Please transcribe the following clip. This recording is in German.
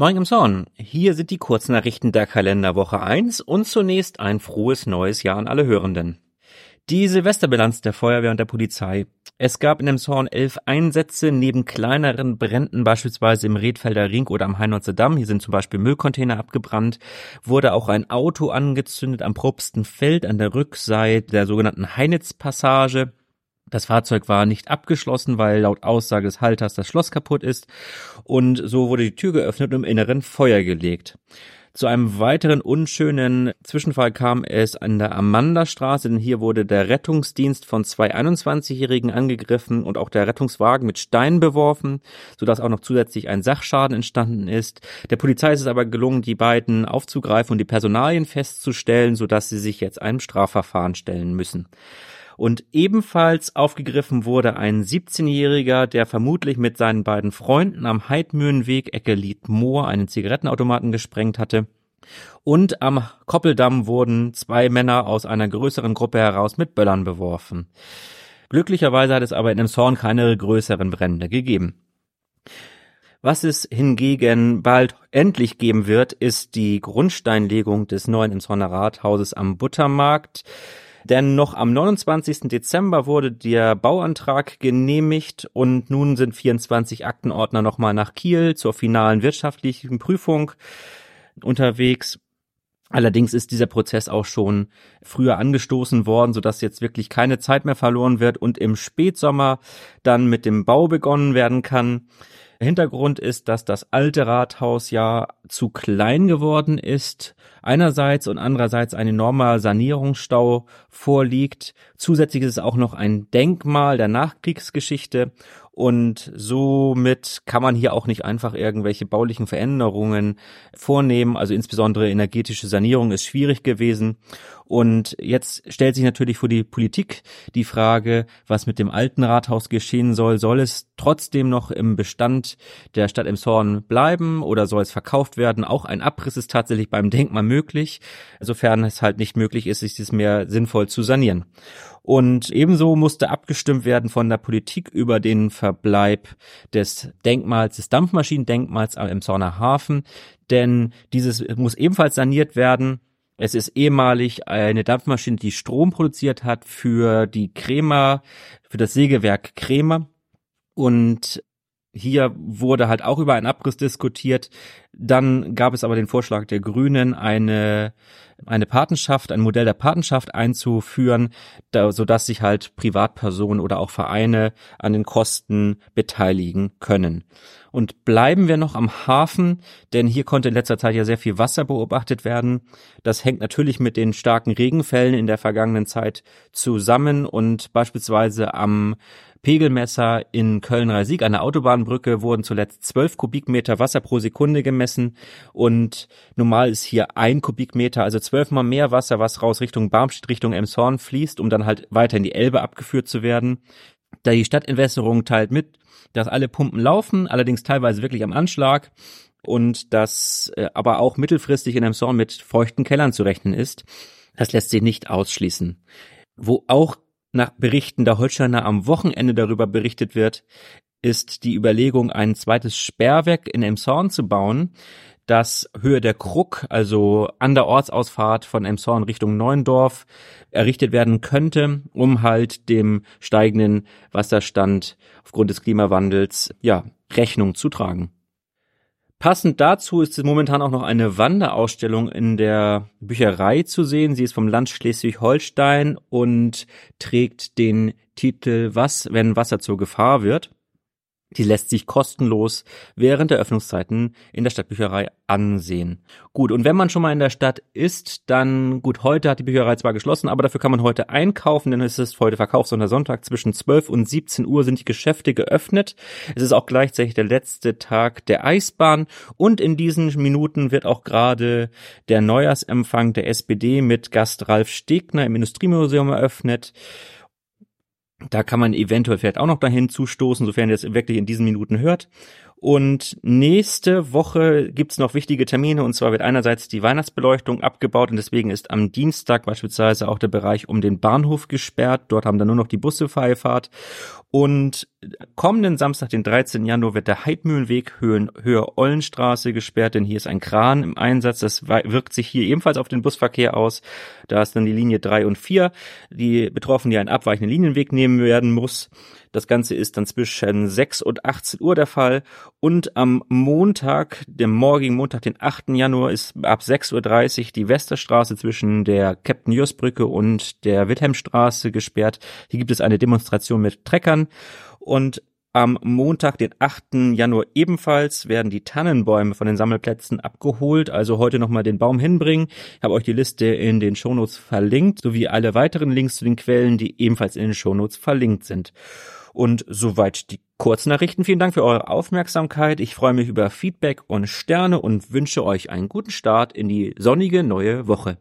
Morgen im Zorn. Hier sind die Kurznachrichten der Kalenderwoche 1 und zunächst ein frohes neues Jahr an alle Hörenden. Die Silvesterbilanz der Feuerwehr und der Polizei. Es gab in dem Zorn elf Einsätze neben kleineren Bränden, beispielsweise im Redfelder Ring oder am Heinolzer Damm. Hier sind zum Beispiel Müllcontainer abgebrannt. Wurde auch ein Auto angezündet am Probstenfeld an der Rückseite der sogenannten Heinitz-Passage. Das Fahrzeug war nicht abgeschlossen, weil laut Aussage des Halters das Schloss kaputt ist und so wurde die Tür geöffnet und im Inneren Feuer gelegt. Zu einem weiteren unschönen Zwischenfall kam es an der Amandastraße, denn hier wurde der Rettungsdienst von zwei 21-Jährigen angegriffen und auch der Rettungswagen mit Steinen beworfen, sodass auch noch zusätzlich ein Sachschaden entstanden ist. Der Polizei ist es aber gelungen, die beiden aufzugreifen und die Personalien festzustellen, sodass sie sich jetzt einem Strafverfahren stellen müssen. Und ebenfalls aufgegriffen wurde ein 17-Jähriger, der vermutlich mit seinen beiden Freunden am Heidmühlenweg Ecke Liedmoor einen Zigarettenautomaten gesprengt hatte. Und am Koppeldamm wurden zwei Männer aus einer größeren Gruppe heraus mit Böllern beworfen. Glücklicherweise hat es aber in dem Zorn keine größeren Brände gegeben. Was es hingegen bald endlich geben wird, ist die Grundsteinlegung des neuen Emshorner Rathauses am Buttermarkt. Denn noch am 29. Dezember wurde der Bauantrag genehmigt und nun sind 24 Aktenordner nochmal nach Kiel zur finalen wirtschaftlichen Prüfung unterwegs. Allerdings ist dieser Prozess auch schon früher angestoßen worden, sodass jetzt wirklich keine Zeit mehr verloren wird und im Spätsommer dann mit dem Bau begonnen werden kann. Hintergrund ist, dass das alte Rathaus ja zu klein geworden ist, einerseits und andererseits ein enormer Sanierungsstau vorliegt. Zusätzlich ist es auch noch ein Denkmal der Nachkriegsgeschichte und somit kann man hier auch nicht einfach irgendwelche baulichen Veränderungen vornehmen. Also insbesondere energetische Sanierung ist schwierig gewesen. Und jetzt stellt sich natürlich vor die Politik die Frage, was mit dem alten Rathaus geschehen soll. Soll es trotzdem noch im Bestand der Stadt Emshorn bleiben oder soll es verkauft werden? Auch ein Abriss ist tatsächlich beim Denkmal möglich, sofern es halt nicht möglich ist, sich das mehr sinnvoll zu sanieren. Und ebenso musste abgestimmt werden von der Politik über den Verbleib des Denkmals, des Dampfmaschinendenkmals am Emshorner Hafen, denn dieses muss ebenfalls saniert werden. Es ist ehemalig eine Dampfmaschine, die Strom produziert hat für die Kremer, für das Sägewerk Kremer. Und hier wurde halt auch über einen Abriss diskutiert. Dann gab es aber den Vorschlag der Grünen, eine, eine Patenschaft, ein Modell der Patenschaft einzuführen, da, sodass sich halt Privatpersonen oder auch Vereine an den Kosten beteiligen können. Und bleiben wir noch am Hafen, denn hier konnte in letzter Zeit ja sehr viel Wasser beobachtet werden. Das hängt natürlich mit den starken Regenfällen in der vergangenen Zeit zusammen und beispielsweise am Pegelmesser in Köln-Reisig an der Autobahnbrücke wurden zuletzt zwölf Kubikmeter Wasser pro Sekunde gemessen und normal ist hier ein Kubikmeter, also zwölfmal mehr Wasser, was raus Richtung Barmstedt, Richtung Emshorn fließt, um dann halt weiter in die Elbe abgeführt zu werden. Da die Stadtentwässerung teilt mit, dass alle Pumpen laufen, allerdings teilweise wirklich am Anschlag und dass äh, aber auch mittelfristig in Zorn mit feuchten Kellern zu rechnen ist. Das lässt sich nicht ausschließen. Wo auch nach Berichten der Holsteiner am Wochenende darüber berichtet wird, ist die Überlegung, ein zweites Sperrwerk in Emshorn zu bauen, das Höhe der Krug, also an der Ortsausfahrt von Emshorn Richtung Neuendorf, errichtet werden könnte, um halt dem steigenden Wasserstand aufgrund des Klimawandels, ja, Rechnung zu tragen. Passend dazu ist momentan auch noch eine Wanderausstellung in der Bücherei zu sehen. Sie ist vom Land Schleswig-Holstein und trägt den Titel Was, wenn Wasser zur Gefahr wird. Die lässt sich kostenlos während der Öffnungszeiten in der Stadtbücherei ansehen. Gut, und wenn man schon mal in der Stadt ist, dann gut, heute hat die Bücherei zwar geschlossen, aber dafür kann man heute einkaufen, denn es ist heute Verkaufssonntag zwischen 12 und 17 Uhr sind die Geschäfte geöffnet. Es ist auch gleichzeitig der letzte Tag der Eisbahn und in diesen Minuten wird auch gerade der Neujahrsempfang der SPD mit Gast Ralf Stegner im Industriemuseum eröffnet. Da kann man eventuell vielleicht auch noch dahin zustoßen, sofern ihr es wirklich in diesen Minuten hört. Und nächste Woche gibt's noch wichtige Termine und zwar wird einerseits die Weihnachtsbeleuchtung abgebaut und deswegen ist am Dienstag beispielsweise auch der Bereich um den Bahnhof gesperrt. Dort haben dann nur noch die Busse Freifahrt. Und kommenden Samstag, den 13. Januar, wird der Heidmühlenweg Höhen, Höhe Ollenstraße gesperrt, denn hier ist ein Kran im Einsatz. Das wirkt sich hier ebenfalls auf den Busverkehr aus. Da ist dann die Linie 3 und 4, die Betroffenen, die einen abweichenden Linienweg nehmen werden muss. Das Ganze ist dann zwischen 6 und 18 Uhr der Fall. Und am Montag, dem morgigen Montag, den 8. Januar, ist ab 6.30 Uhr die Westerstraße zwischen der Captain Jus Brücke und der Wilhelmstraße gesperrt. Hier gibt es eine Demonstration mit Treckern. Und am Montag, den 8. Januar ebenfalls, werden die Tannenbäume von den Sammelplätzen abgeholt. Also heute nochmal den Baum hinbringen. Ich habe euch die Liste in den Shownotes verlinkt, sowie alle weiteren Links zu den Quellen, die ebenfalls in den Shownotes verlinkt sind. Und soweit die Kurznachrichten. Vielen Dank für eure Aufmerksamkeit. Ich freue mich über Feedback und Sterne und wünsche euch einen guten Start in die sonnige neue Woche.